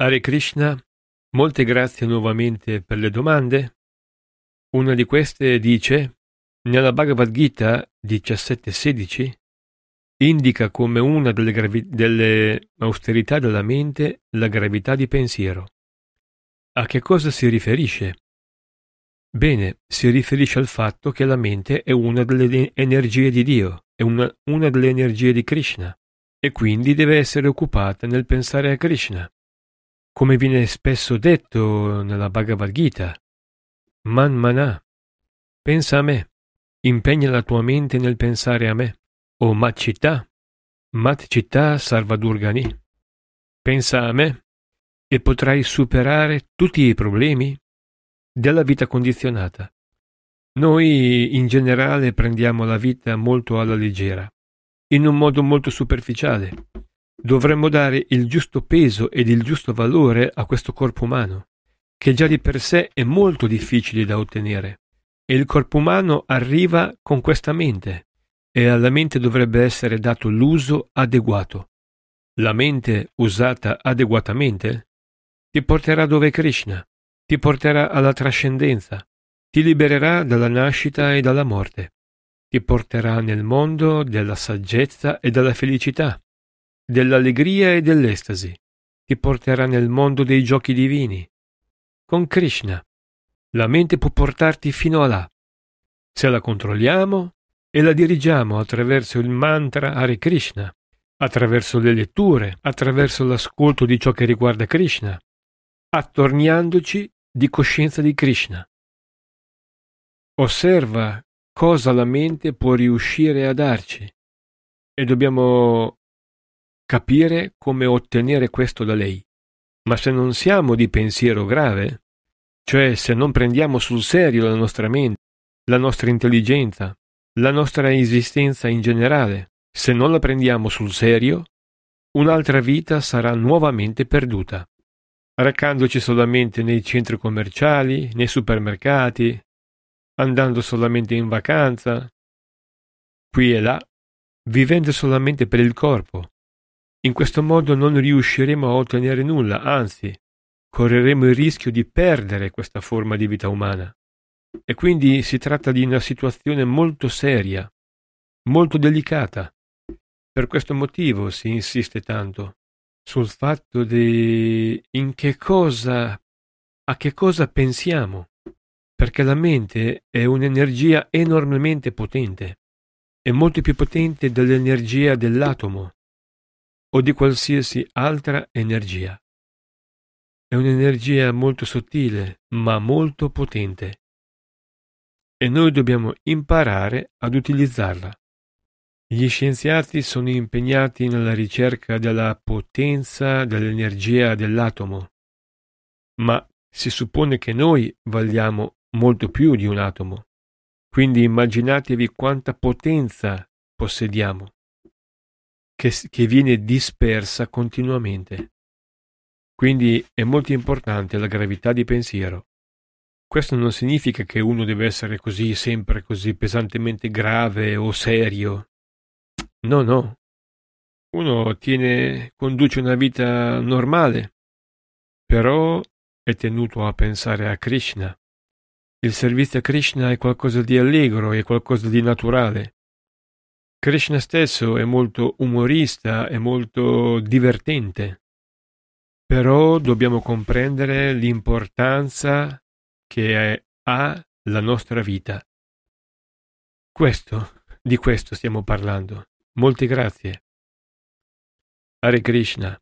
Hare Krishna, molte grazie nuovamente per le domande. Una di queste dice, nella Bhagavad Gita 17.16, indica come una delle, gravi- delle austerità della mente la gravità di pensiero. A che cosa si riferisce? Bene, si riferisce al fatto che la mente è una delle energie di Dio, è una, una delle energie di Krishna, e quindi deve essere occupata nel pensare a Krishna come viene spesso detto nella Bhagavad Gita. Man mana, pensa a me, impegna la tua mente nel pensare a me. O mat città, mat città sarvadurgani. Pensa a me e potrai superare tutti i problemi della vita condizionata. Noi in generale prendiamo la vita molto alla leggera, in un modo molto superficiale Dovremmo dare il giusto peso ed il giusto valore a questo corpo umano, che già di per sé è molto difficile da ottenere. E il corpo umano arriva con questa mente, e alla mente dovrebbe essere dato l'uso adeguato. La mente usata adeguatamente ti porterà dove Krishna, ti porterà alla trascendenza, ti libererà dalla nascita e dalla morte, ti porterà nel mondo della saggezza e della felicità dell'allegria e dell'estasi. Ti porterà nel mondo dei giochi divini. Con Krishna. La mente può portarti fino a là. Se la controlliamo e la dirigiamo attraverso il mantra Hare Krishna, attraverso le letture, attraverso l'ascolto di ciò che riguarda Krishna, attorniandoci di coscienza di Krishna. Osserva cosa la mente può riuscire a darci e dobbiamo capire come ottenere questo da lei. Ma se non siamo di pensiero grave, cioè se non prendiamo sul serio la nostra mente, la nostra intelligenza, la nostra esistenza in generale, se non la prendiamo sul serio, un'altra vita sarà nuovamente perduta, recandoci solamente nei centri commerciali, nei supermercati, andando solamente in vacanza, qui e là, vivendo solamente per il corpo, in questo modo non riusciremo a ottenere nulla, anzi, correremo il rischio di perdere questa forma di vita umana. E quindi si tratta di una situazione molto seria, molto delicata. Per questo motivo si insiste tanto sul fatto di in che cosa, a che cosa pensiamo, perché la mente è un'energia enormemente potente, è molto più potente dell'energia dell'atomo, o di qualsiasi altra energia. È un'energia molto sottile, ma molto potente. E noi dobbiamo imparare ad utilizzarla. Gli scienziati sono impegnati nella ricerca della potenza dell'energia dell'atomo, ma si suppone che noi valiamo molto più di un atomo. Quindi immaginatevi quanta potenza possediamo che, che viene dispersa continuamente. Quindi è molto importante la gravità di pensiero. Questo non significa che uno deve essere così sempre così pesantemente grave o serio. No, no. Uno tiene, conduce una vita normale, però è tenuto a pensare a Krishna. Il servizio a Krishna è qualcosa di allegro, è qualcosa di naturale. Krishna stesso è molto umorista, è molto divertente, però dobbiamo comprendere l'importanza che ha la nostra vita. Questo, di questo stiamo parlando. Molte grazie. Hare Krishna.